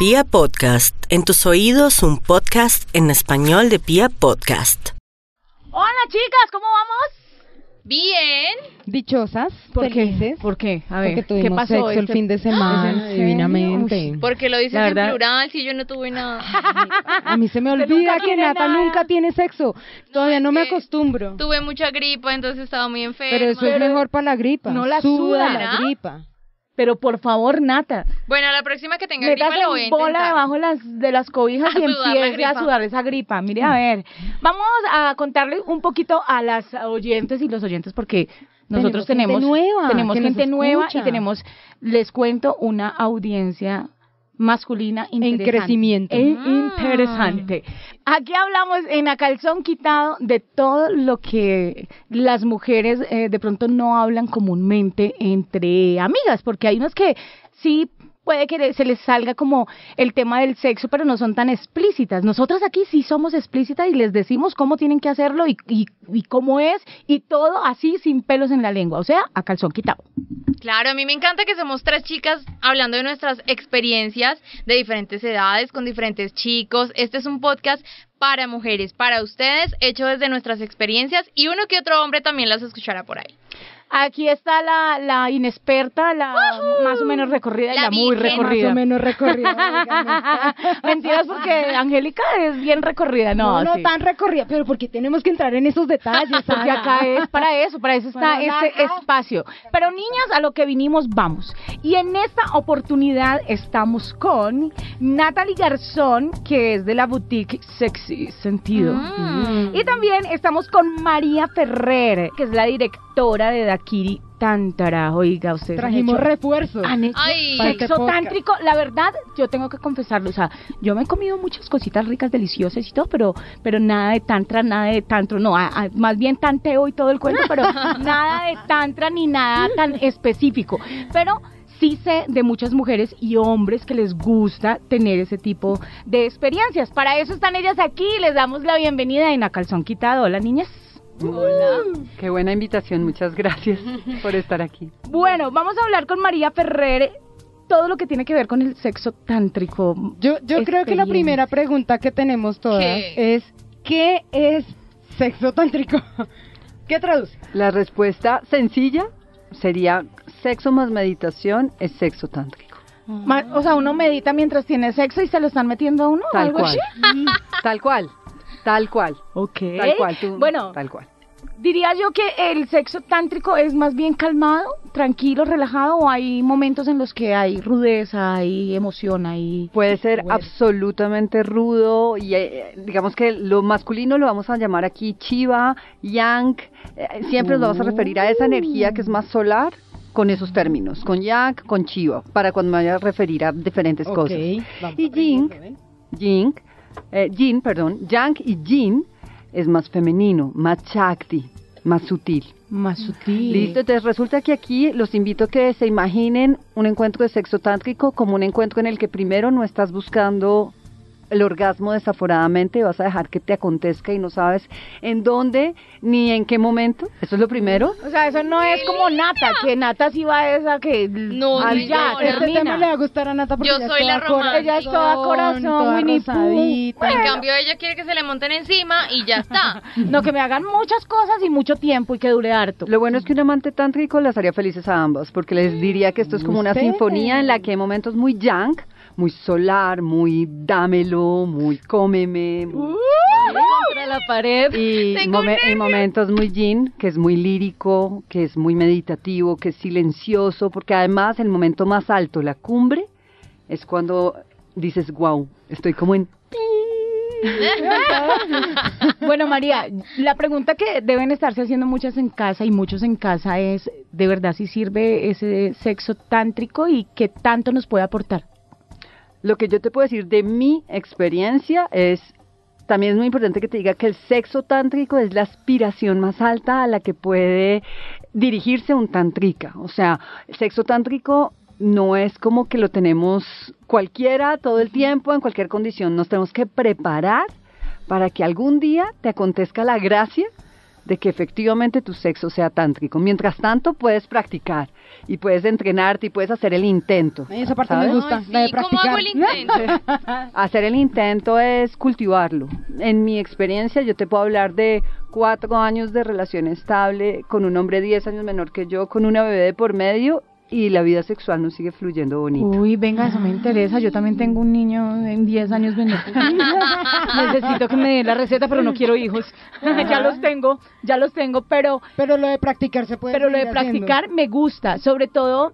Pia Podcast, en tus oídos un podcast en español de Pia Podcast. Hola chicas, ¿cómo vamos? Bien. Dichosas, ¿Por felices. qué? ¿Por qué? A ver, Porque tuvimos ¿qué pasó sexo el este- fin de semana, ¿En divinamente. Porque lo dices en plural si yo no tuve nada. A mí se me olvida que Nata nada. nunca tiene sexo. Todavía no me es que acostumbro. tuve mucha gripa, entonces estaba muy enferma. Pero eso es Pero mejor para la gripa. no la Suda suda, la ¿no? gripa. Pero por favor, Nata, Bueno, la próxima que tenga gripa voy a bola debajo de las, de las cobijas A y empiece a sudar esa gripa. Mire, a ver, vamos a contarle un poquito a las oyentes y los oyentes porque nosotros Tenemos tenemos gente nueva tenemos que nos gente nueva y tenemos, les cuento, una audiencia masculina interesante. crecimiento. E Ah. interesante. Aquí hablamos en a calzón quitado de todo lo que las mujeres eh, de pronto no hablan comúnmente entre amigas, porque hay unas que sí puede que se les salga como el tema del sexo, pero no son tan explícitas. Nosotras aquí sí somos explícitas y les decimos cómo tienen que hacerlo y, y, y cómo es y todo así sin pelos en la lengua, o sea, a calzón quitado. Claro, a mí me encanta que somos tres chicas hablando de nuestras experiencias de diferentes edades, con diferentes chicos. Este es un podcast para mujeres, para ustedes, hecho desde nuestras experiencias y uno que otro hombre también las escuchará por ahí. Aquí está la, la inexperta, la más o menos recorrida y La la muy recorrida. Más o menos recorrida. Mentiras porque Angélica es bien recorrida, no, No, no sí. tan recorrida, pero porque tenemos que entrar en esos detalles. Porque acá es para eso, para eso está Para este acá. espacio. Pero niñas, a lo que vinimos, vamos. Y en esta oportunidad estamos con Natalie Garzón, que es de la boutique Sexy Sentido. Mm. Y también estamos con María Ferrer, que es la directora de Dakiri Tantara. Oiga, ustedes han Trajimos hecho- refuerzos. han hecho Ay. Para este sexo tántrico. La verdad, yo tengo que confesarlo. O sea, yo me he comido muchas cositas ricas, deliciosas y todo, pero, pero nada de tantra, nada de tantro. No, a- a- más bien tanteo y todo el cuento, pero nada de tantra ni nada tan específico. Pero sí sé de muchas mujeres y hombres que les gusta tener ese tipo de experiencias. Para eso están ellas aquí. Les damos la bienvenida en A Calzón Quitado. Hola, niñas. Hola, qué buena invitación, muchas gracias por estar aquí. Bueno, vamos a hablar con María Ferrer todo lo que tiene que ver con el sexo tántrico. Yo, yo creo que la primera pregunta que tenemos todas ¿Qué? es ¿qué es sexo tántrico? ¿Qué traduce? La respuesta sencilla sería sexo más meditación es sexo tántrico. O sea, uno medita mientras tiene sexo y se lo están metiendo a uno. Tal algo cual. así? Tal cual. Tal cual. Ok. Tal cual. tú- bueno, Tal cual. diría yo que el sexo tántrico es más bien calmado, tranquilo, relajado, o hay momentos en los que hay rudeza, hay emoción, hay... Puede ser Bueno. absolutamente rudo y eh, digamos que lo masculino lo vamos a llamar aquí chiva, yang, eh, siempre nos vamos a referir a esa energía que es más solar con esos términos, con yang, con chiva, para cuando me vaya a referir a diferentes cosas. vamos Y yin, aprendiendo, ¿ven? yin, eh, yin, perdón, yang y yin es más femenino, más chakti, más sutil. Más sutil. Listo, entonces resulta que aquí los invito a que se imaginen un encuentro de sexo tántrico como un encuentro en el que primero no estás buscando el orgasmo desaforadamente, vas a dejar que te acontezca y no sabes en dónde ni en qué momento. Eso es lo primero. O sea, eso no es como Nata, que Nata sí va a esa que... No, al no, ya, no. Este tema le va a gustar a Nata porque Yo soy la romántica. Ella es toda corazón, toda Winnie Pooh. En cambio, ella quiere que se le monten encima y ya está. No, que me hagan muchas cosas y mucho tiempo y que dure harto. Lo bueno es que un amante tántrico las haría felices a ambas, porque les diría que esto es como una Ustedes. sinfonía en la que hay momentos muy yang, muy solar, muy dámelo, muy cómeme, muy- Contra la pared. Y, momen- y momentos muy yin, que es muy lírico, que es muy meditativo, que es silencioso, porque además el momento más alto, la cumbre, es cuando dices, wow, estoy como en... Bueno, María, la pregunta que deben estarse haciendo muchas en casa y muchos en casa es, ¿de verdad si sirve ese sexo tántrico y qué tanto nos puede aportar? Lo que yo te puedo decir de mi experiencia es, también es muy importante que te diga que el sexo tántrico es la aspiración más alta a la que puede dirigirse un tantrika. O sea, el sexo tántrico no es como que lo tenemos cualquiera todo el tiempo, en cualquier condición. Nos tenemos que preparar para que algún día te acontezca la gracia de que efectivamente tu sexo sea tántrico. Mientras tanto, puedes practicar y puedes entrenarte y puedes hacer el intento. Esa parte ¿sabes? me gusta, Ay, la de sí, ¿Cómo practicar. hago el intento? Hacer el intento es cultivarlo. En mi experiencia, yo te puedo hablar de cuatro años de relación estable con un hombre 10 años menor que yo, con una bebé de por medio y la vida sexual nos sigue fluyendo bonito. Uy, venga, eso me interesa. Yo también tengo un niño en 10 años yo. Necesito que me dé la receta, pero no quiero hijos. ya los tengo, ya los tengo, pero Pero lo de practicar se puede pero lo de haciendo. practicar me gusta. Sobre todo,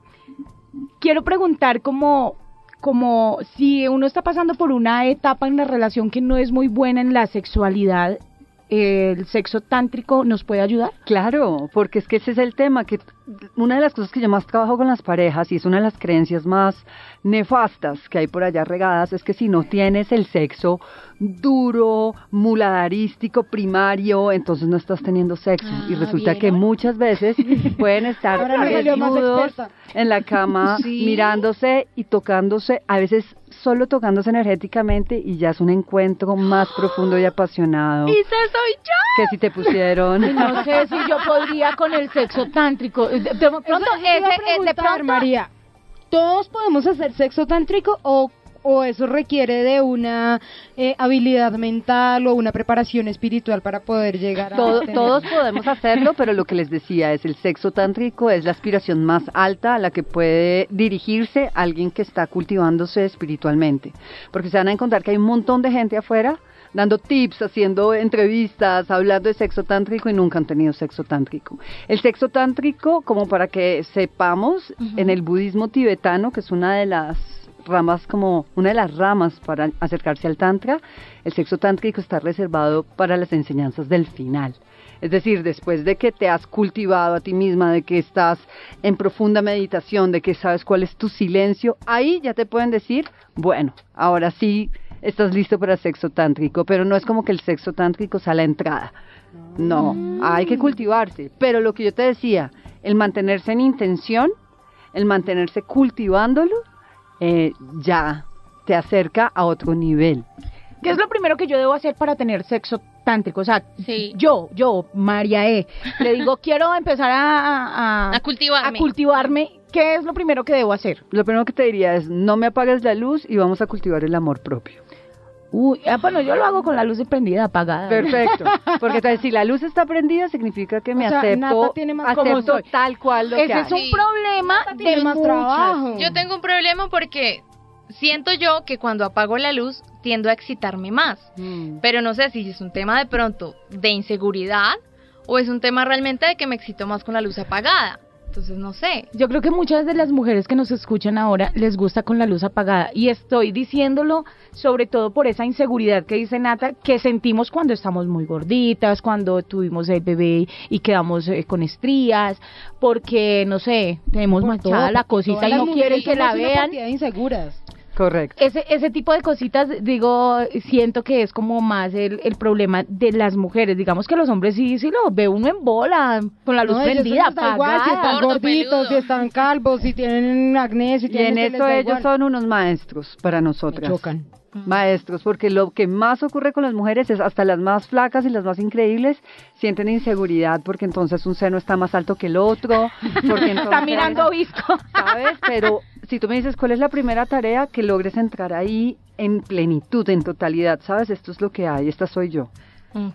quiero preguntar como, como si uno está pasando por una etapa en la relación que no es muy buena en la sexualidad, ¿el sexo tántrico nos puede ayudar? Claro, porque es que ese es el tema, que una de las cosas que yo más trabajo con las parejas y es una de las creencias más nefastas que hay por allá regadas es que si no tienes el sexo duro, muladarístico, primario, entonces no estás teniendo sexo. y Ah, resulta bien. que muchas veces pueden estar desnudos en la cama, Sí. mirándose y tocándose, a veces solo tocándose energéticamente y ya es un encuentro más profundo y apasionado ¡Esa soy yo! que si te pusieron... Y no sé si yo podría con el sexo tántrico. De, de pronto, Eso- eso ese- de preguntar, pronto, María, ¿todos podemos hacer sexo tántrico o, o eso requiere de una eh, habilidad mental o una preparación espiritual para poder llegar a Todo- tener- todos podemos hacerlo, pero lo que les decía es el sexo tántrico es la aspiración más alta a la que puede dirigirse alguien que está cultivándose espiritualmente. Porque se van a encontrar que hay un montón de gente afuera dando tips, haciendo entrevistas, hablando de sexo tántrico y nunca han tenido sexo tántrico. El sexo tántrico, como para que sepamos, en el budismo tibetano, que es una de las ramas como una de las ramas para acercarse al tantra, el sexo tántrico está reservado para las enseñanzas del final. Es decir, después de que te has cultivado a ti misma, de que estás en profunda meditación, de que sabes cuál es tu silencio, ahí ya te pueden decir, bueno, ahora sí estás listo para sexo tántrico, pero no es como que el sexo tántrico sea la entrada. No, hay que cultivarse. Pero lo que yo te decía, el mantenerse en intención, el mantenerse cultivándolo, eh, ya te acerca a otro nivel. ¿qué es lo primero que yo debo hacer para tener sexo tántrico? O sea, Sí. yo, yo, María E, le digo, quiero empezar a, a, A cultivarme. a cultivarme. ¿Qué es lo primero que debo hacer? Lo primero que te diría es, no me apagues la luz y vamos a cultivar el amor propio. Uy, ah, bueno, yo lo hago con la luz prendida, apagada. Perfecto. Porque entonces, si la luz está prendida, significa que me O sea, acepto, Nata tiene más como acepto soy. tal cual lo que Ese hay. es un Sí. problema de más muchas. trabajo. Yo tengo un problema porque siento yo que cuando apago la luz tiendo a excitarme más. Mm. Pero no sé si es un tema de pronto de inseguridad o es un tema realmente de que me excito más con la luz apagada. Entonces no sé. Yo creo que muchas de las mujeres que nos escuchan ahora les gusta con la luz apagada y estoy diciéndolo sobre todo por esa inseguridad que dice Nata que sentimos cuando estamos muy gorditas, cuando tuvimos el bebé y quedamos eh, con estrías, porque no sé, tenemos Por manchada todo, la cosita y no quieren que la vean. inseguras. Correcto. Ese, ese tipo de cositas, digo, siento que es como más el, el problema de las mujeres. Digamos que los hombres sí, sí lo ve uno en bola, con la luz No, prendida, igual si están. Gordo, gorditos, peludo. si están calvos, si tienen acné, si Y tienen en esto, les eso ellos igual. son unos maestros para Me nosotras. chocan. Maestros, porque lo que más ocurre con las mujeres es hasta las más flacas y las más increíbles sienten inseguridad porque entonces un seno está más alto que el otro, porque entonces, Está mirando visco. ¿sabes? Pero si tú me dices cuál es la primera tarea, que logres entrar ahí en plenitud, en totalidad, ¿sabes? Esto es lo que hay, esta soy yo.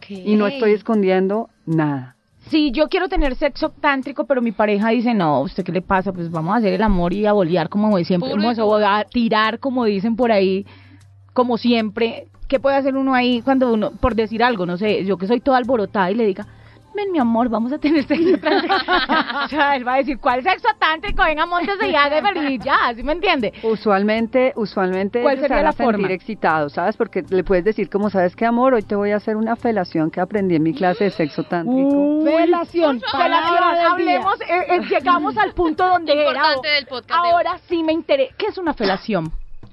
Y no estoy escondiendo nada. Sí, yo quiero tener sexo tántrico, pero mi pareja dice, no, ¿usted qué le pasa? Pues vamos a hacer el amor y a bolear como siempre, vamos a tirar como dicen por ahí, como siempre. ¿Qué puede hacer uno ahí cuando uno, por decir algo, no sé, yo que soy toda alborotada y le diga, ven mi amor, vamos a tener sexo tántrico? o sea, él va a decir, ¿cuál sexo tántrico? Venga, montese y hágame y ya, ¿sí me entiende? Usualmente, usualmente ¿Cuál sería van a la forma? sentir excitados, ¿sabes? Porque le puedes decir, como sabes qué amor, hoy te voy a hacer una felación que aprendí en mi clase de sexo tántrico. Del día. hablemos, eh, eh, llegamos al punto donde era. Importante del podcast de. Ahora sí me interesa. ¿Qué es una felación?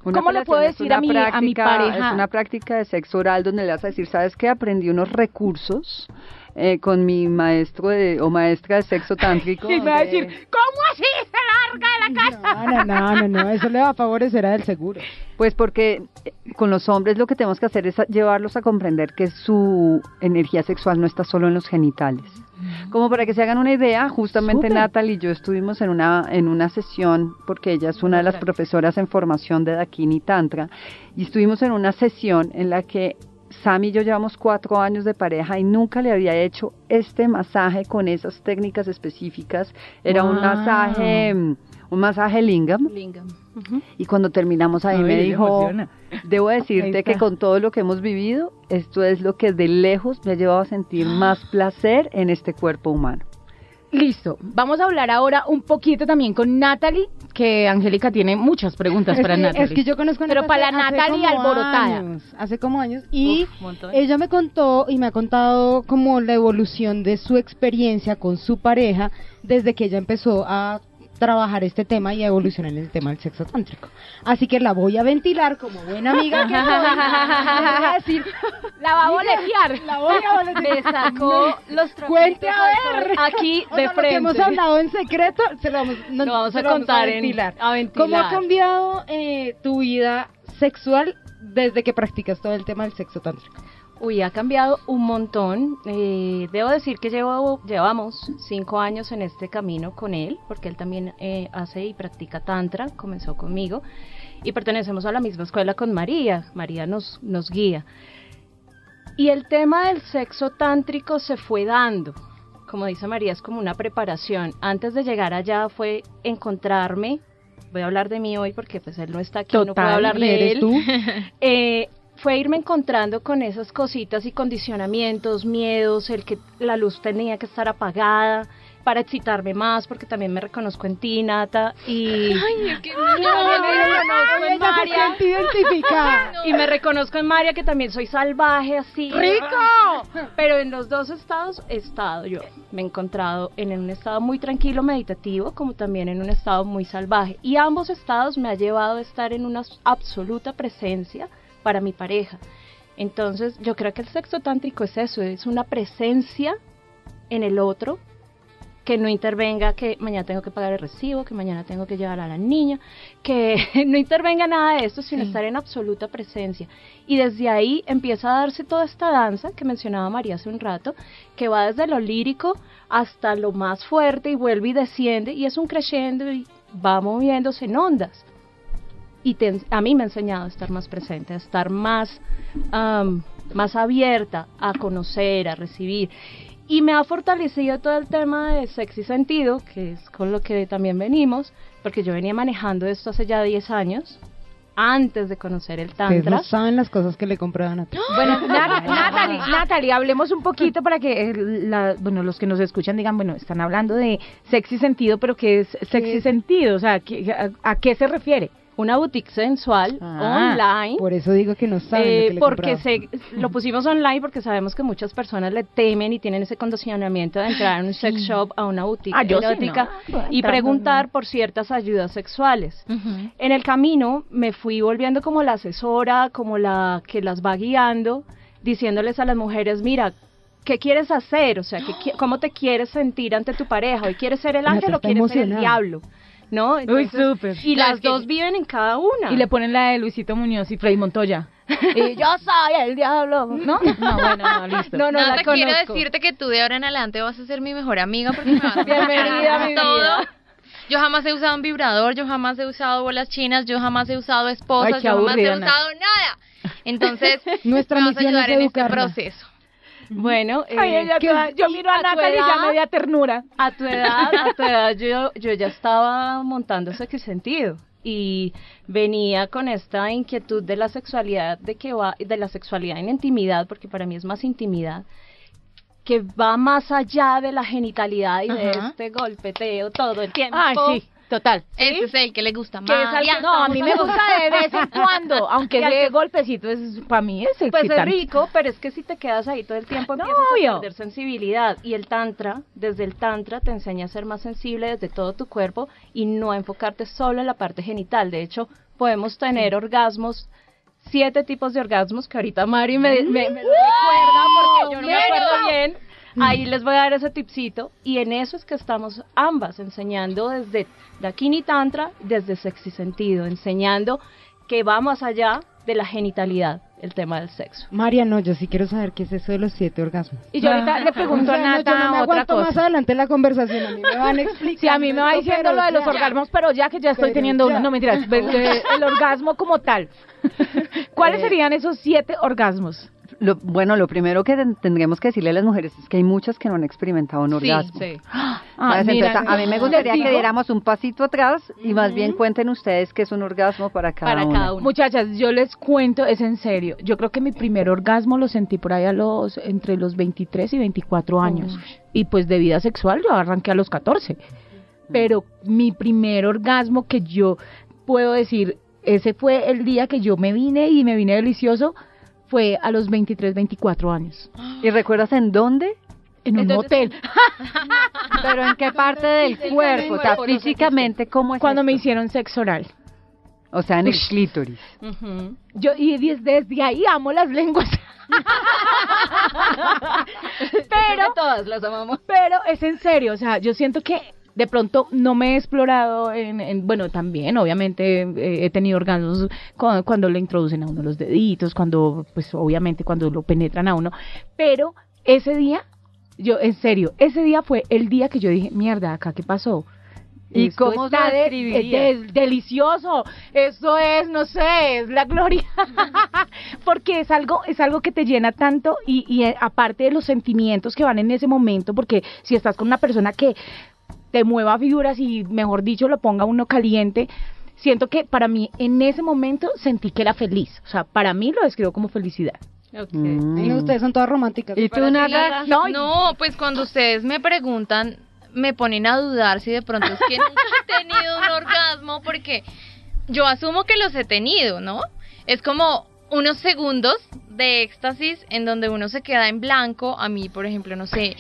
Una ¿Cómo le puedo decir a mi, a mi pareja? Es una práctica de sexo oral donde le vas a decir, ¿sabes qué? Aprendí unos recursos eh, con mi maestro de, o maestra de sexo tántrico. Y me va a decir, ¿cómo así, larga de la casa. No, no, no, no, no, eso le va a favorecer a del seguro. Pues porque eh, con los hombres lo que tenemos que hacer es llevarlos a comprender que su energía sexual no está solo en los genitales. Como para que se hagan una idea, justamente. Natalie y yo estuvimos en una, en una sesión, porque ella es una de las profesoras en formación de Dakini Tantra, y estuvimos en una sesión en la que Sam y yo llevamos cuatro años de pareja y nunca le había hecho este masaje con esas técnicas específicas. Era un masaje, un masaje lingam. Y cuando terminamos ahí No, me dijo, emociona. debo decirte que con todo lo que hemos vivido, esto es lo que de lejos me ha llevado a sentir más placer en este cuerpo humano. Listo, vamos a hablar ahora un poquito también con Natalie, que Angélica tiene muchas preguntas Es para que, Natalie. es que yo conozco a Pero Natalia para la Natalie alborotada. años, hace como años. Y Uf, ella me contó y me ha contado como la evolución de su experiencia con su pareja desde que ella empezó a trabajar este tema y evolucionar en el tema del sexo tántrico. Así que la voy a ventilar como buena amiga que soy. Le voy a decir, La va a boletear. la voy a boletear. Me sacó los Cuente a ver. aquí O de sea, Lo que frente. hemos hablado en secreto, se lo vamos, no- Lo vamos a contar en- ventilar. a ventilar. ¿Cómo ha cambiado eh, tu vida sexual desde que practicas todo el tema del sexo tántrico? Uy, ha cambiado un montón. Eh, debo decir que llevo, llevamos cinco años en este camino con él, porque él también eh, hace y practica tantra, comenzó conmigo, y pertenecemos a la misma escuela con María. María nos, nos guía. Y el tema del sexo tántrico se fue dando. Como dice María, es como una preparación. Antes de llegar allá fue encontrarme. Voy a hablar de mí hoy porque pues él no está aquí, no puedo hablar ¿y de él. tú? Eh, fue irme encontrando con esas cositas y condicionamientos, miedos, el que la luz tenía que estar apagada para excitarme más, porque también me reconozco en ti, Nata, y, Ella se siente identificada. y me reconozco en María, que también soy salvaje así. ¡Rico! Pero en los dos estados he estado yo. Me he encontrado en un estado muy tranquilo, meditativo, como también en un estado muy salvaje. Y ambos estados me ha llevado a estar en una absoluta presencia para mi pareja. Entonces, yo creo que el sexo tántrico es eso, es una presencia en el otro que no intervenga que mañana tengo que pagar el recibo, que mañana tengo que llevar a la niña, que no intervenga nada de esto, sino estar en absoluta presencia. Y desde ahí empieza a darse toda esta danza que mencionaba María hace un rato, que va desde lo lírico hasta lo más fuerte y vuelve y desciende y es un crescendo y va moviéndose en ondas. Y te- a mí me ha enseñado a estar más presente, a estar más, am, más abierta a conocer, a recibir. Y me ha fortalecido todo el tema de sexy sentido, que es con lo que también venimos, porque yo venía manejando esto hace ya 10 años, antes de conocer el Ustedes tantra. no saben las cosas que le compraban a ti. Bueno, Nat- Natalie, Natalie, hablemos un poquito para que eh, la- bueno, los que nos escuchan digan, bueno, están hablando de sexy sentido, pero ¿qué es sexy sentido? O sea, ¿qué- a, a qué se refiere? Una boutique sensual Ah, online. Por eso digo que no saben lo Eh, que le porque se, lo pusimos online porque sabemos que muchas personas le temen y tienen ese condicionamiento de entrar a un sex shop, a una boutique Ah, sí, erótica no. y preguntar por ciertas ayudas sexuales. En el camino me fui volviendo como la asesora, como la que las va guiando, diciéndoles a las mujeres, mira, ¿qué quieres hacer? O sea, ¿qué qui- ¿cómo te quieres sentir ante tu pareja? ¿Hoy quieres ser el ángel o quieres ser el diablo? ¿No? Uy, Entonces, súper. Y Claro, las es que- dos viven en cada una. Y le ponen la de Luisito Muñoz y Freddy Montoya. y yo soy el diablo. ¿No? No, bueno, no, listo. No, no, Nata, la quiero conozco. decirte que tú de ahora en adelante vas a ser mi mejor amiga porque me vas a Bienvenida a mi todo. vida. Yo jamás he usado un vibrador, yo jamás he usado bolas chinas, yo jamás he usado esposas, Ay, yo jamás he aburrida, Nat. usado nada. Entonces, Nuestra me vas a misión es ayudar en este proceso. Bueno, Ay, eh, ella ¿qué- toda- yo miro a Natalie y ya me da ternura. A tu edad, a tu edad yo, yo ya estaba montando ese sentido. Y venía con esta inquietud de la sexualidad, de que va, de la sexualidad en intimidad, porque para mí es más intimidad, que va más allá de la genitalidad y de este golpeteo todo el tiempo. Ay, sí, total. Ese es el que le gusta es más. No, a mí me gusta de vez en cuando, aunque ese golpecito es para mí es Pues es excitante. rico, pero es que si te quedas ahí todo el tiempo No, empiezas obvio. a perder sensibilidad. Y el tantra, desde el tantra, te enseña a ser más sensible desde todo tu cuerpo y no a enfocarte solo en la parte genital. De hecho, podemos tener orgasmos, siete tipos de orgasmos que ahorita Mari me, me- me lo recuerda porque yo no me acuerdo bien. Ahí les voy a dar ese tipcito y en eso es que estamos ambas enseñando desde Dakini Tantra, desde Sexy Sentido, enseñando que va más allá de la genitalidad, el tema del sexo. María, no, yo sí quiero saber qué es eso de los siete orgasmos. Y yo ahorita le pregunto O a sea, no, Nata yo no me otra aguanto más cosa. adelante la conversación, a mí me van a explicar. Sí, a mí me va diciendo lo de los orgasmos, pero ya que ya estoy teniendo ya. uno, no mentiras, el orgasmo como tal. ¿Cuáles Eh, serían esos siete orgasmos? Lo- bueno, lo primero que ten- tendremos que decirle a las mujeres es que hay muchas que no han experimentado un Sí, orgasmo. sí. Ah, mira, Entonces, a mí me gustaría que diéramos un pasito atrás y más bien cuenten ustedes qué es un orgasmo para cada Para una. cada uno. Muchachas, yo les cuento, es en serio. Yo creo que mi primer orgasmo lo sentí por ahí a los entre los 23 y 24 años. Y pues de vida sexual yo arranqué a los 14. Pero mi primer orgasmo que yo puedo decir, ese fue el día que yo me vine y me vine delicioso, fue a los 23, 24 años. ¿Y recuerdas en dónde? En un Entonces- hotel. Pero en qué parte del cuerpo, o sea, físicamente, ¿cómo es Cuando me hicieron sexo oral. O sea, en el clítoris. Yo, y desde, desde ahí amo las lenguas. pero, todas las amamos. pero es en serio, o sea, yo siento que de pronto no me he explorado en, en- bueno, también obviamente eh, he tenido orgasmos cu- cuando le introducen a uno los deditos, cuando, pues obviamente cuando lo penetran a uno, pero ese día, yo, en serio, ese día fue el día que yo dije, mierda, acá, ¿qué pasó? ¿Y Esto cómo está de- delicioso. Esto es, no sé, es la gloria. porque es algo, es algo que te llena tanto y, y eh, aparte de los sentimientos que van en ese momento, porque si estás con una persona que te mueva figuras y, mejor dicho, lo ponga uno caliente, siento que para mí en ese momento sentí que era feliz. O sea, para mí lo describo como felicidad. Ok. Mm. Ustedes son todas románticas. ¿Y tú? Nata. No, No, pues cuando ustedes me preguntan, me ponen a dudar si de pronto es que nunca he tenido un orgasmo, porque yo asumo que los he tenido, ¿no? Es como unos segundos de éxtasis en donde uno se queda en blanco. A mí, por ejemplo, no sé,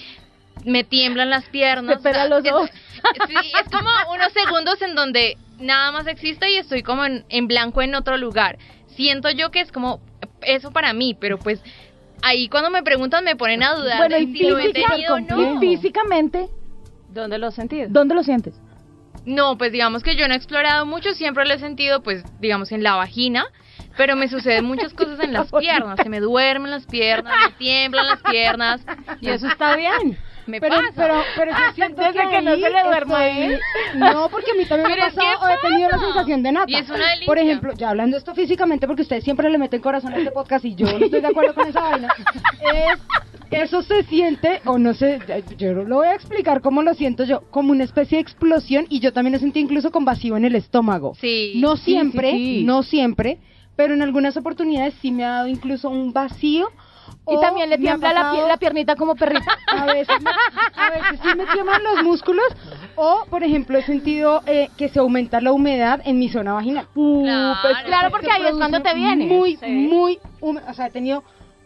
me tiemblan las piernas. Te pelan los es- ojos. Sí, es como unos segundos en donde nada más existe y estoy como en, en blanco en otro lugar. Siento yo que es como eso para mí, pero pues ahí cuando me preguntan me ponen a dudar Bueno, de y, si lo he tenido o y no. físicamente, ¿Dónde lo has sentido? ¿dónde lo sientes? No, pues digamos que yo no he explorado mucho, siempre lo he sentido pues digamos en la vagina, pero me suceden muchas cosas en las piernas, se me duermen las piernas, me tiemblan las piernas, Y eso está bien. Me Pero, pasa. pero, pero yo siento Desde que no se le duerma estoy-. No, porque a mí también me ha pasado, o he tenido la sensación de nata. Y es una delicia. Por ejemplo, ya hablando esto físicamente, porque ustedes siempre le meten corazón a este podcast y yo no estoy de acuerdo con esa vaina, es, eso se siente, o no sé, yo lo voy a explicar cómo lo siento yo, como una especie de explosión y yo también lo sentí incluso con vacío en el estómago. Sí. No Sí, sí, siempre, sí. no siempre, pero en algunas oportunidades sí me ha dado incluso un vacío. Y o también le me ha tiembla la, la piernita como perrita. a veces, me- a veces sí me tiemblan los músculos o, por ejemplo, he sentido eh, que se aumenta la humedad en mi zona vaginal. Uh, Claro. pues claro, porque ahí es cuando te viene. Muy, Sí. muy húmedo. O sea, he tenido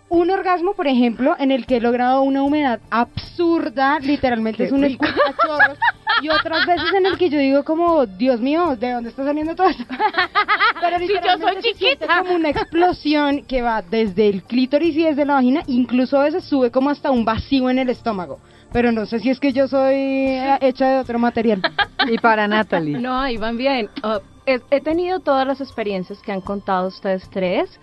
un orgasmo, por ejemplo, en el que he logrado una humedad absurda, literalmente es un chorros, y otras veces en el que yo digo como, Dios mío, ¿de dónde está saliendo todo esto? Pero Si yo soy literalmente se chiquita. como una explosión que va desde el clítoris y desde la vagina, incluso a veces sube como hasta un vacío en el estómago. Pero no sé si es que yo soy eh, hecha de otro material. Y para Natalie. No, ahí van bien. Ah, he, he tenido todas las experiencias que han contado ustedes tres.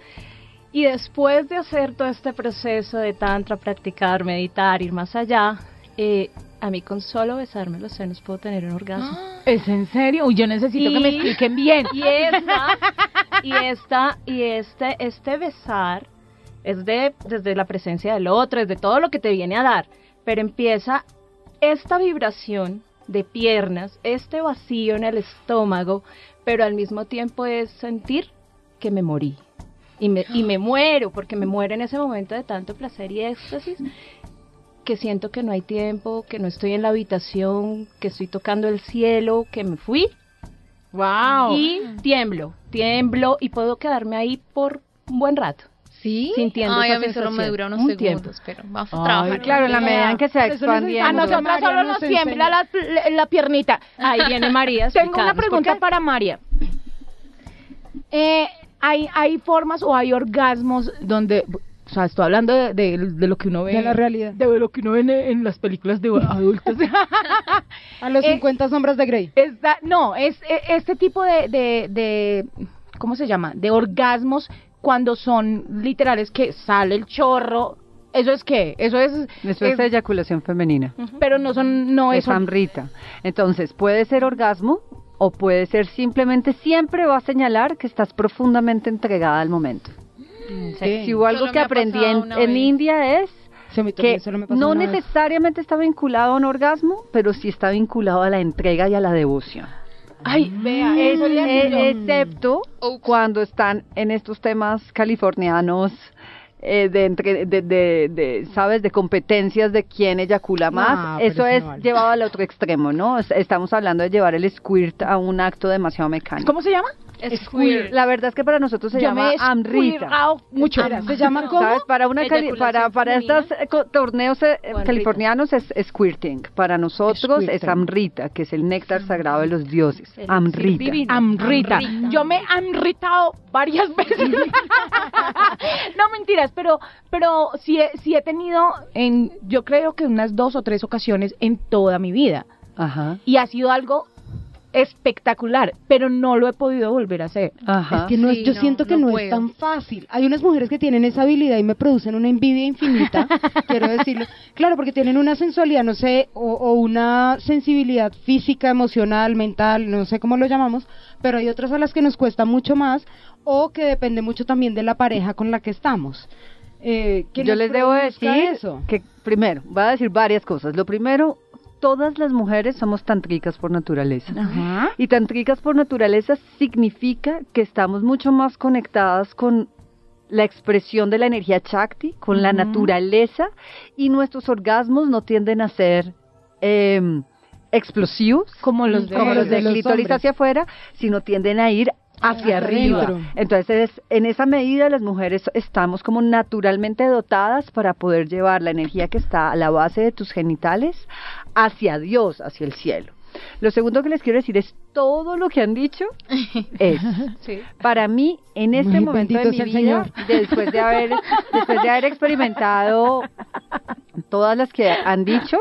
Y después de hacer todo este proceso de tantra, practicar, meditar, ir más allá, eh, a mí con solo besarme los senos puedo tener un orgasmo. ¿Es en serio? Uy, yo necesito que me expliquen bien. Y esta, y esta, y este, este besar es de, desde la presencia del otro, es de todo lo que te viene a dar. Pero empieza esta vibración de piernas, este vacío en el estómago, pero al mismo tiempo es sentir que me morí. Y me, y me muero, porque me muero en ese momento de tanto placer y éxtasis, que siento que no hay tiempo, que no estoy en la habitación, que estoy tocando el cielo, que me fui Wow. y tiemblo, tiemblo y puedo quedarme ahí por un buen rato. ¿Sí? sintiendo Ay, esa a mí solo me dura unos Un segundos, pero vamos a Ay, trabajar. Claro, en la medida en que se va necesitamos A expandiendo. nosotros María solo nos tiembla la, la- la piernita. Ahí viene María. Tengo una pregunta para María. Eh, hay, hay formas o hay orgasmos donde O sea, estoy hablando de, de- de lo que uno ve. De la realidad. De lo que uno ve en, en las películas de adultos. A los Eh, 50 sombras de Grey. Esta- no, es e- este tipo de, de, de, ¿cómo se llama? De orgasmos cuando son literales que sale el chorro. ¿Eso es qué? Eso es... Eso es, es- eyaculación femenina. pero no son... No es... es amrita. Entonces, puede ser orgasmo o puede ser simplemente siempre va a señalar que estás profundamente entregada al momento. Sí. Si hubo algo Solo que aprendí en. India es Se me- que no vez. necesariamente está vinculado a un orgasmo, pero sí está vinculado a la entrega y a la devoción. Ay, vea, Es- eso e- digo yo. excepto cuando están en estos temas californianos eh, de, entre, de, de, de, ¿sabes? De competencias de quién eyacula más. Ah, eso es no vale. llevado al otro extremo, ¿no? Es- Estamos hablando de llevar el squirt a un acto demasiado mecánico. ¿Cómo se llama? Squirt. La verdad es que para nosotros se Yo llama me he amrita. mucho. Espera, ¿se llama cómo? ¿Sabes? Para una cali- para para estos eh, torneos eh, californianos es squirting. Para nosotros es amrita, que es el néctar sagrado de los dioses. Amrita. Amrita. Yo me he amritado varias veces. no mentiras, pero pero sí he, sí he tenido en yo creo que unas dos o tres ocasiones en toda mi vida Ajá. y ha sido algo espectacular, pero no lo he podido volver a hacer. Ajá. Es que no es- Sí, yo no, siento que no es tan fácil. Hay unas mujeres que tienen esa habilidad y me producen una envidia infinita, quiero decirlo. Claro, porque tienen una sensualidad, no sé, o, o una sensibilidad física, emocional, mental, no sé cómo lo llamamos, pero hay otras a las que nos cuesta mucho más o que depende mucho también de la pareja con la que estamos. Eh, Yo les debo decir eso. que primero, voy a decir varias cosas. Lo primero, todas las mujeres somos tantricas por naturaleza. Ajá. Y tantricas por naturaleza significa que estamos mucho más conectadas con la expresión de la energía Chakti, con la naturaleza, y nuestros orgasmos no tienden a ser em, explosivos, Como los de, como los los clítoris hombres. hacia afuera, sino tienden a ir hacia arriba. adentro. Entonces, en esa medida, las mujeres estamos como naturalmente dotadas para poder llevar la energía que está a la base de tus genitales hacia Dios, hacia el cielo. Lo segundo que les quiero decir es todo lo que han dicho es Sí. para mí en este momento de mi vida, Señor. después de haber después de haber experimentado todas las que han dicho,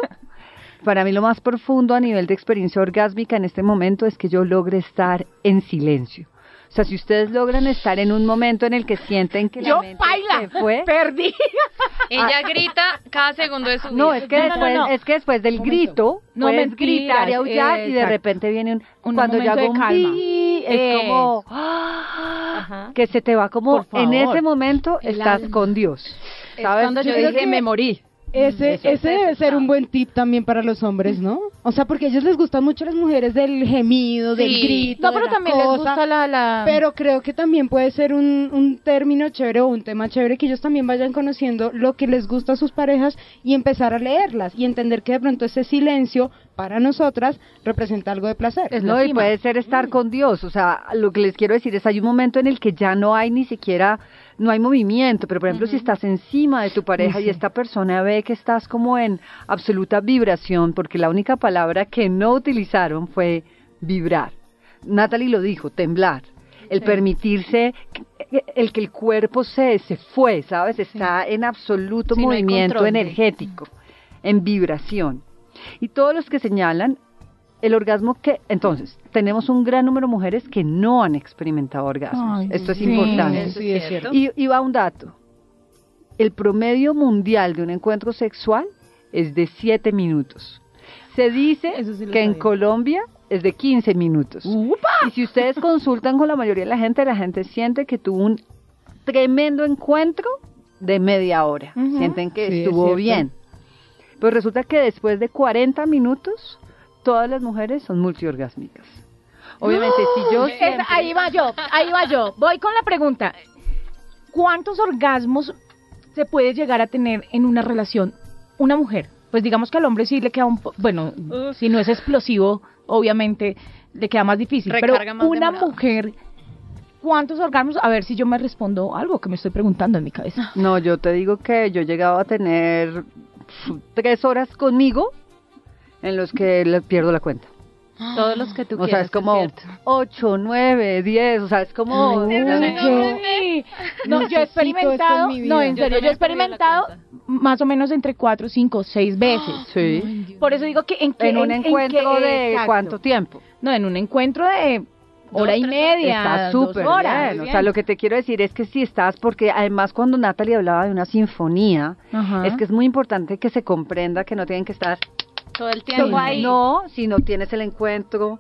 para mí lo más profundo a nivel de experiencia orgásmica en este momento es que yo logre estar en silencio. O sea, si ustedes logran estar en un momento en el que sienten que la Yo mente baila, se fue, perdí. Ella grita cada segundo de su vida. no, es que No, no, después, no. es que después del grito No, puedes mentiras, gritar y aullar y de repente viene un, Un cuando yo momento hago un calma. pi, es Eso. como Ajá. que se te va como en ese momento estás con Dios. ¿Sabes? cuando yo dije que- me morí. Ese, Eso ese debe ser un buen tip también para los hombres, ¿no? O sea, porque a ellos les gustan mucho las mujeres del gemido, del grito, No, de pero la también les gusta la... la... Pero creo que también puede ser un, un término chévere o un tema chévere que ellos también vayan conociendo lo que les gusta a sus parejas y empezar a leerlas y entender que de pronto ese silencio para nosotras representa algo de placer. Es No, y puede ser estar con Dios. O sea, lo que les quiero decir es, hay un momento en el que ya no hay ni siquiera, no hay movimiento. Pero, por ejemplo, si estás encima de tu pareja y esta persona ve que estás como en absoluta vibración, porque la única palabra que no utilizaron fue vibrar. Natalie lo dijo, temblar. El permitirse, el que el cuerpo se, se fue, ¿sabes? Está en absoluto Sí, no hay movimiento de- energético, en vibración. Y todos los que señalan el orgasmo que, entonces, tenemos un gran número de mujeres que no han experimentado orgasmos. Ay, Esto es sí. importante. Eso Sí, es es cierto. Y, y va un dato. El promedio mundial de un encuentro sexual es de 7 minutos. Se dice sí que en. Colombia es de 15 minutos. ¡Upa! Y si ustedes consultan con la mayoría de la gente, la gente siente que tuvo un tremendo encuentro de media hora. Sienten que Sí, estuvo bien. Pero resulta que después de 40 minutos, todas las mujeres son multiorgásmicas. Obviamente, si yo Es- ahí va yo, ahí va yo. Voy con la pregunta. ¿Cuántos orgasmos se puede llegar a tener en una relación una mujer? Pues digamos que al hombre sí le queda un... po- Bueno, si no es explosivo, obviamente le queda más difícil. Recarga pero más una demorado. mujer, ¿cuántos orgasmos? A ver si yo me respondo algo que me estoy preguntando en mi cabeza. No, yo te digo que yo he llegado a tener tres horas conmigo en los que le pierdo la cuenta. Todos los que tú O sea, quieras. es como ocho, nueve, diez, o sea, es como... Ay, no, no yo- he experimentado, no, en serio, yo he experimentado más o menos entre cuatro, cinco, seis veces. Sí. Por eso digo que en, qué- En un en- en encuentro qué- de exacto. cuánto tiempo. No, en un encuentro de hora y media, Está súper horas. bien. O sea, lo que te quiero decir es que si estás, porque además cuando Natalie hablaba de una sinfonía, Ajá. es que es muy importante que se comprenda que no tienen que estar Todo el tiempo ahí. No, si no tienes el encuentro,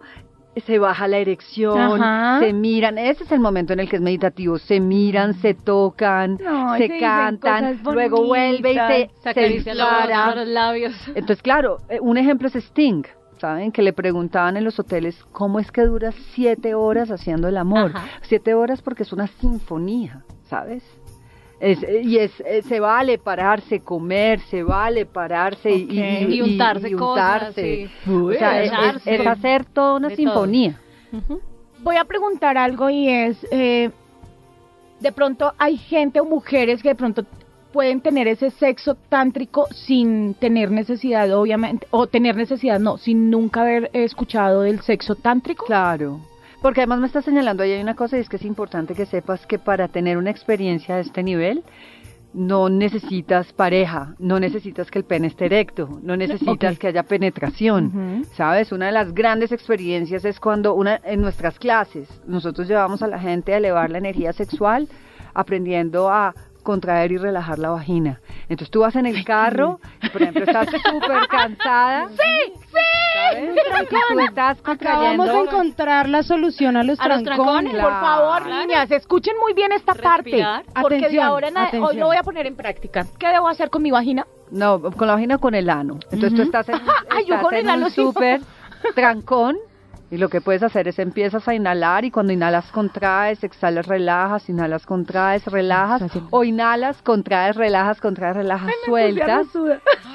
se baja la erección, Ajá. se miran, ese es el momento en el que es meditativo, se miran, se tocan, No, se cantan, luego vuelve y se, Se acaricia los, labios. Entonces, claro, eh, un ejemplo es Sting, ¿saben? Que le preguntaban en los hoteles, ¿cómo es que dura siete horas haciendo el amor? Ajá. Siete horas porque es una sinfonía, ¿sabes? Es, y es, eh, se vale pararse, comer, se vale pararse y- y, untarse y cosas, untarse. sí. O sea, es, hacer toda una De todo. sinfonía. Voy a preguntar algo y es, eh, de pronto hay gente o mujeres que de pronto pueden tener ese sexo tántrico sin tener necesidad, obviamente, o tener necesidad, no, sin nunca haber escuchado del sexo tántrico. Claro. Porque además me está señalando ahí hay una cosa y es que es importante que sepas que para tener una experiencia de este nivel no necesitas pareja, no necesitas que el pene esté erecto, no necesitas que haya penetración. ¿Sabes? Una de las grandes experiencias es cuando una, en nuestras clases nosotros llevamos a la gente a elevar la energía sexual aprendiendo a contraer y relajar la vagina. Entonces tú vas en el carro por ejemplo estás súper cansada. Sí, Y tú estás Acabamos de encontrar la solución a los A los trancones. trancones, Por favor, Claro. niñas, escuchen muy bien esta Respirar. parte, porque de Atención, ahora en ade- hoy atención. lo voy a poner en práctica. ¿Qué debo hacer con mi vagina? No, con la vagina con el ano. Entonces tú estás en, Ay, yo con en el ano un súper trancón y lo que puedes hacer es empiezas a inhalar y cuando inhalas contraes, exhalas relajas, inhalas contraes, relajas o inhalas, contraes, relajas, contraes, relajas, sueltas.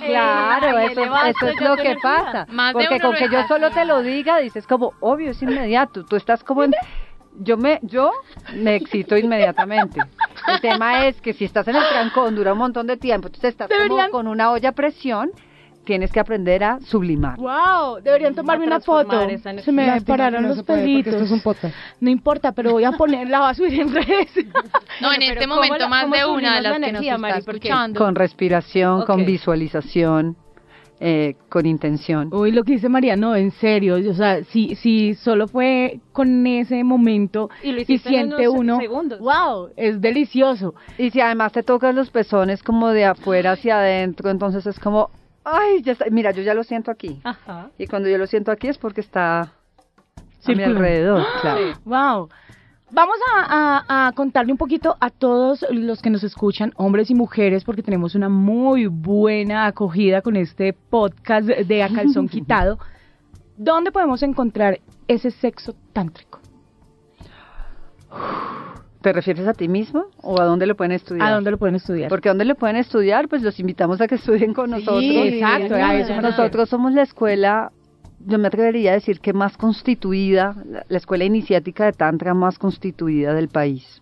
Claro, Ay, eso, es lo que energía. pasa. Más Porque con que yo solo te lo diga, dices como, obvio, es inmediato. Tú estás como en... Yo me, yo me excito inmediatamente. El tema es que si estás en el trancón, dura un montón de tiempo, entonces estás Deberían- como con una olla a presión, tienes que aprender a sublimar. Wow, deberían tomarme una foto. Se me pararon no los pelitos. Esto es un podcast. No importa, pero voy a poner, la voy a subir en redes. No, en este pero ¿cómo momento la- más de una de las la que nos energía, está Mari? Porque- escuchando. Con respiración, con visualización, eh, con intención. Uy, lo que dice María, no, en serio, o sea, si, si solo fue con ese momento Y lo y en siente uno, segundos. wow, es delicioso. Y si además te tocas los pezones como de afuera hacia adentro, entonces es como, ay, ya está. Mira, yo ya lo siento aquí. Ajá. Y cuando yo lo siento aquí es porque está a mi alrededor, claro. Wow. Vamos a, a- a contarle un poquito a todos los que nos escuchan, hombres y mujeres, porque tenemos una muy buena acogida con este podcast de A Calzón Quitado. ¿Dónde podemos encontrar ese sexo tántrico? ¿Te refieres a ti mismo o a dónde lo pueden estudiar? ¿A dónde lo pueden estudiar? Porque dónde lo pueden estudiar, pues los invitamos a que estudien con nosotros. exacto, a eso me refiero. Nosotros somos la escuela, yo me atrevería a decir que más constituida, la escuela iniciática de Tantra más constituida del país.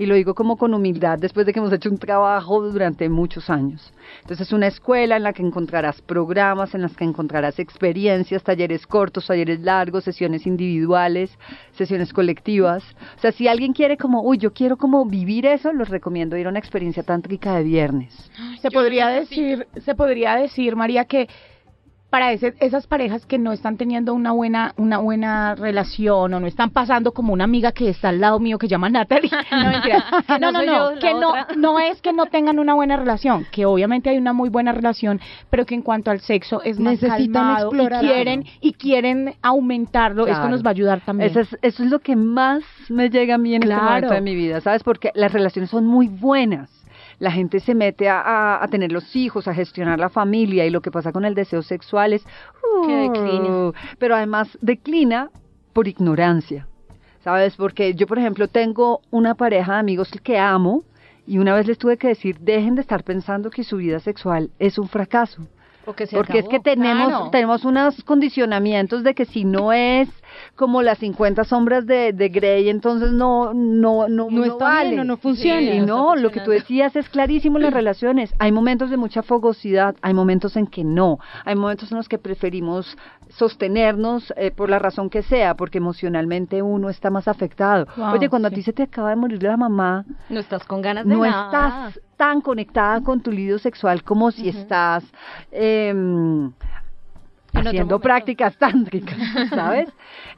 Y lo digo como con humildad después de que hemos hecho un trabajo durante muchos años. Entonces es una escuela en la que encontrarás programas, en las que encontrarás experiencias, talleres cortos, talleres largos, sesiones individuales, sesiones colectivas. O sea, si alguien quiere como, uy, yo quiero como vivir eso, los recomiendo ir a una experiencia tántrica de viernes. se podría decir, se podría decir, María, que para ese- esas parejas que no están teniendo una buena, una buena relación o no están pasando como una amiga que está al lado mío que llama Natalie. No, no, no no, que no, no es que no tengan una buena relación, que obviamente hay una muy buena relación, pero que en cuanto al sexo es más Necesitan calmado y explorar quieren algo. y quieren aumentarlo. Esto nos va a ayudar también. Eso es, eso es lo que más me llega a mí en este Claro. momento de mi vida, ¿sabes? Porque las relaciones son muy buenas. La gente se mete a, a- a tener los hijos, a gestionar la familia y lo que pasa con el deseo sexual es... Que uh, declina. Pero además declina por ignorancia, ¿sabes? Porque yo, por ejemplo, tengo una pareja de amigos que amo y una vez les tuve que decir, dejen de estar pensando que su vida sexual es un fracaso. Porque se Porque es que acabó. tenemos, Claro. tenemos unos condicionamientos de que si no es como las 50 sombras de, de Grey, entonces no, no, no, No está vale. bien o no funciona. Y Sí, no está no, lo que tú decías es clarísimo en las relaciones. Hay momentos de mucha fogosidad, hay momentos en que no, hay momentos en los que preferimos sostenernos eh, por la razón que sea, porque emocionalmente uno está más afectado. Wow, Oye, cuando sí. a ti se te acaba de morir la mamá, No estás con ganas de no nada. estás tan conectada con tu libido sexual como si estás otro haciendo prácticas tántricas, ¿sabes?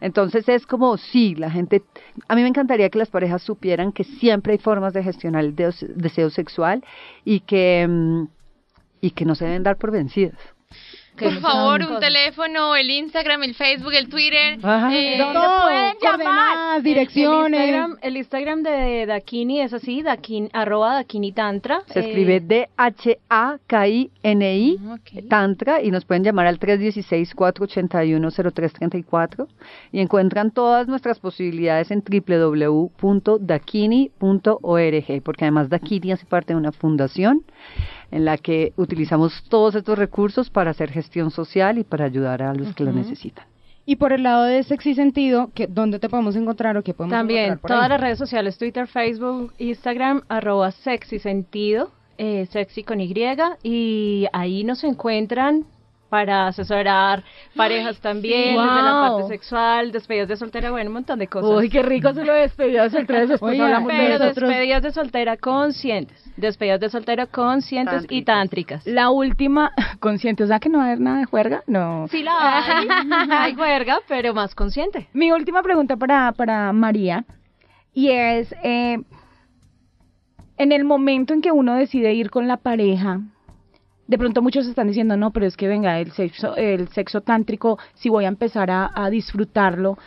Entonces es como, sí, la gente, a mí me encantaría que las parejas supieran que siempre hay formas de gestionar el deseo sexual y que, em, y que no se deben dar por vencidas. Por favor, un teléfono, el Instagram, el Facebook, el Twitter. Ajá. eh, ¿Dónde Todo, pueden llamar? coordenadas, El direcciones. Instagram, el Instagram de Dakini es así, Dakin, arroba Dakini Tantra. Se Eh, escribe D-H-A-K-I-N-I, ok. Tantra, y nos pueden llamar al 316-481-0334 y encuentran todas nuestras posibilidades en www.dakini.org, porque además Dakini hace parte de una fundación en la que utilizamos todos estos recursos para hacer gestión social y para ayudar a los que lo necesitan. Y por el lado de Sexy Sentido, que, ¿dónde te podemos encontrar o qué podemos También, encontrar por todas ahí? las redes sociales, Twitter, Facebook, Instagram, arroba sexy sentido, eh, sexy con Y, y ahí nos encuentran para asesorar parejas también, desde la wow. parte sexual, despedidas de soltera, bueno, un montón de cosas. Uy, qué rico se lo despedido de tres después Oye, hablamos de Pero nosotros- despedidas de soltera conscientes, despedidas de soltera conscientes y tántricas. La última, consciente, o sea que no va a haber nada de juerga, no. Sí la hay, hay juerga, pero más consciente. Mi última pregunta para, para María, y es, eh, en el momento en que uno decide ir con la pareja, de pronto muchos están diciendo, no, pero es que venga, el sexo, el sexo tántrico, si voy a empezar a, a disfrutarlo,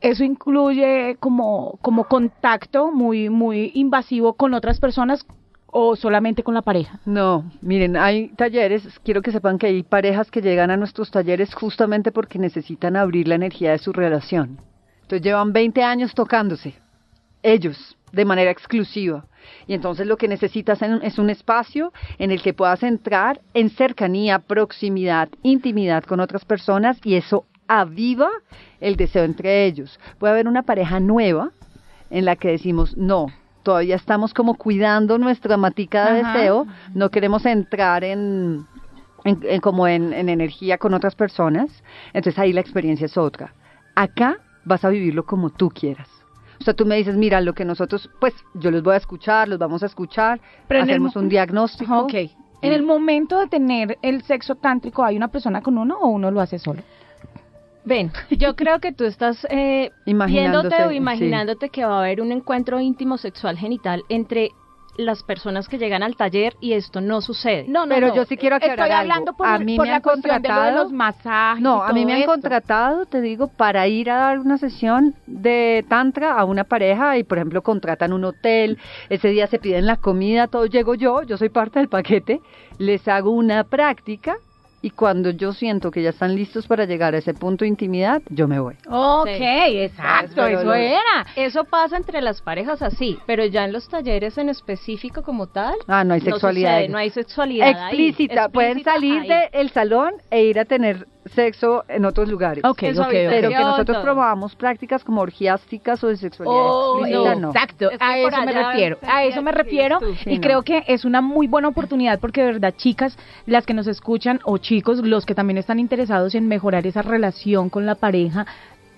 eso incluye como, como contacto muy, muy invasivo con otras personas o solamente con la pareja. No, miren, hay talleres, quiero que sepan que hay parejas que llegan a nuestros talleres justamente porque necesitan abrir la energía de su relación. Entonces llevan 20 años tocándose, ellos, de manera exclusiva. Y entonces lo que necesitas es un espacio en el que puedas entrar en cercanía, proximidad, intimidad con otras personas y eso aviva el deseo entre ellos. Puede haber una pareja nueva en la que decimos, no, todavía estamos como cuidando nuestra matica de Ajá. deseo, no queremos entrar en, en- en como en, en energía con otras personas, entonces ahí la experiencia es otra. Acá vas a vivirlo como tú quieras. O sea, tú me dices, mira, lo que nosotros, pues yo los voy a escuchar, los vamos a escuchar, Pero hacemos mo- un diagnóstico. Ok. En el momento de tener el sexo tántrico, ¿hay una persona con uno o uno lo hace solo? Ven, yo creo que tú estás eh, viéndote o sí. imaginándote que va a haber un encuentro íntimo sexual genital entre las personas que llegan al taller y esto no sucede. No, no, Pero no. yo sí quiero aclarar Estoy algo. hablando por, A mí por me la han cuestión de, lo de contratado- los masajes. No, y a mí me han contratado, te digo, para ir a dar una sesión de tantra a una pareja y, por ejemplo, contratan un hotel, ese día se piden la comida, todo llego yo, yo soy parte del paquete, les hago una práctica y cuando yo siento que ya están listos para llegar a ese punto de intimidad, yo me voy. Ok, Sí. exacto, eso era. Eso pasa entre las parejas así, pero ya en los talleres en específico como tal, Ah, no hay no sexualidad. sucede, no hay sexualidad ahí. explícita, pueden salir del salón e ir a tener sexo en otros lugares. Ok, En su ok, ok. Pero que nosotros todo. probamos prácticas como orgiásticas o de sexualidad Oh, explícita, no. Exacto, Es que a eso me refiero, a eso me refiero. Sí, y no. creo que es una muy buena oportunidad porque de verdad chicas, las que nos escuchan o chicos, los que también están interesados en mejorar esa relación con la pareja,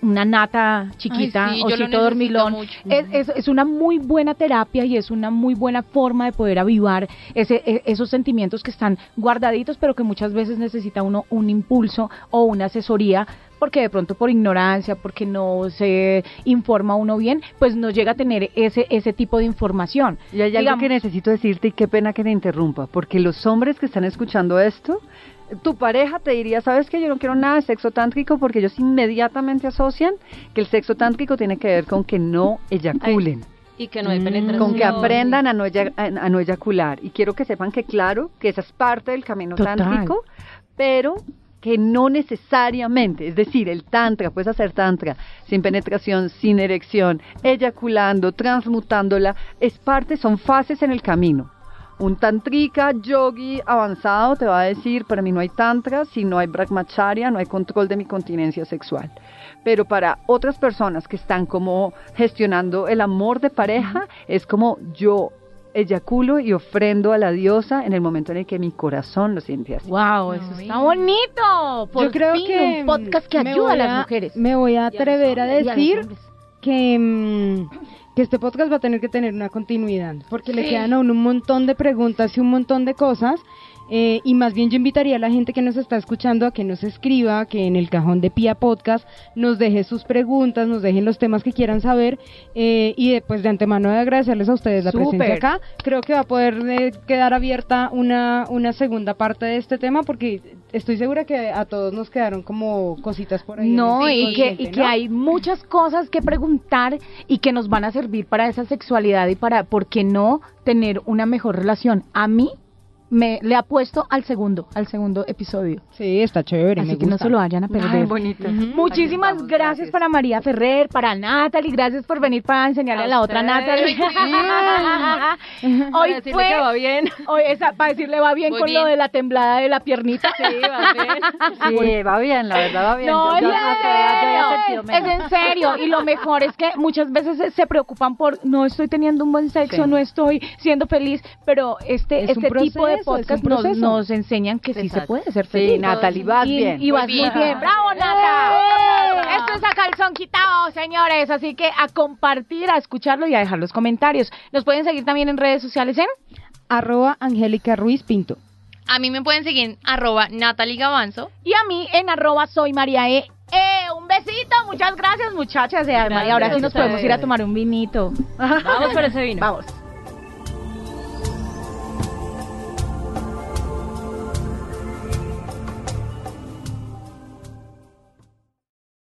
una nata chiquita, Ay, sí, osito dormilón, es, es, es una muy buena terapia y es una muy buena forma de poder avivar ese, e- esos sentimientos que están guardaditos, pero que muchas veces necesita uno un impulso o una asesoría, porque de pronto por ignorancia, porque no se informa uno bien, pues no llega a tener ese, ese tipo de información. Y hay algo que necesito decirte y qué pena que te interrumpa, porque los hombres que están escuchando esto, tu pareja te diría, sabes que yo no quiero nada de sexo tántrico porque ellos inmediatamente asocian que el sexo tántrico tiene que ver con que no eyaculen, Y que no hay penetración. con que aprendan a no, a, a no eyacular. Y quiero que sepan que claro, que esa es parte del camino Total. tántrico, pero que no necesariamente, es decir, el tantra, puedes hacer tantra sin penetración, sin erección, eyaculando, transmutándola, es parte, son fases en el camino. Un tantrika, yogi avanzado te va a decir, para mí no hay tantra, si no hay brahmacharya, no hay control de mi continencia sexual. Pero para otras personas que están como gestionando el amor de pareja, es como yo eyaculo y ofrendo a la diosa en el momento en el que mi corazón lo siente así. Wow, eso está bonito. Por Yo creo fin, que un podcast que ayuda a las mujeres. Me voy a atrever a hombres, decir. Que, mm, que este podcast va a tener que tener una continuidad, porque le quedan aún un montón de preguntas y un montón de cosas. Eh, y más bien yo invitaría a la gente que nos está escuchando a que nos escriba, que en el cajón de Pia Podcast nos deje sus preguntas, nos dejen los temas que quieran saber. eh, y después de antemano de agradecerles a ustedes la Súper. presencia acá. Creo que va a poder eh, quedar abierta una, una segunda parte de este tema, porque estoy segura que a todos nos quedaron como cositas por ahí. No, y que, y que hay muchas cosas que preguntar y que nos van a servir para esa sexualidad y para, ¿por qué no tener una mejor relación? A mí me le apuesto al segundo, al segundo episodio. Sí, está chévere. Así me que no se lo vayan a perder. Ay, bonito. Muchísimas estamos, gracias, para María Ferrer, para Natalie, gracias por venir para enseñarle a, A la otra. Natalie. Hoy Para decirle fue, que va bien. hoy esa, para decirle va bien Muy con lo de la temblada de la piernita. Sí, va bien. Sí, va bien, la verdad va bien. No, Yo- es yo es en serio. Y lo mejor es que muchas veces se- se preocupan por no estoy teniendo un buen sexo, Sí. no estoy siendo feliz, pero este, Es un este tipo de podcast nos, proceso. nos enseñan que sí se puede ser feliz. Sí, Natalie, vas y, bien. y vas Muy bien. bien. ¡Bravo, Nata! Esto es a calzón quitado, señores. Así que a compartir, a escucharlo y a dejar los comentarios. Nos pueden seguir también en redes sociales en Arroba Angélica Ruiz Pinto. A mí me pueden seguir en arroba Natalie Gavanzo. y a mí en arroba soy María E. Eh, un besito, muchas gracias muchachas. Eh, María, ahora sí nos podemos ir a tomar un vinito. Vamos por ese vino. Vamos.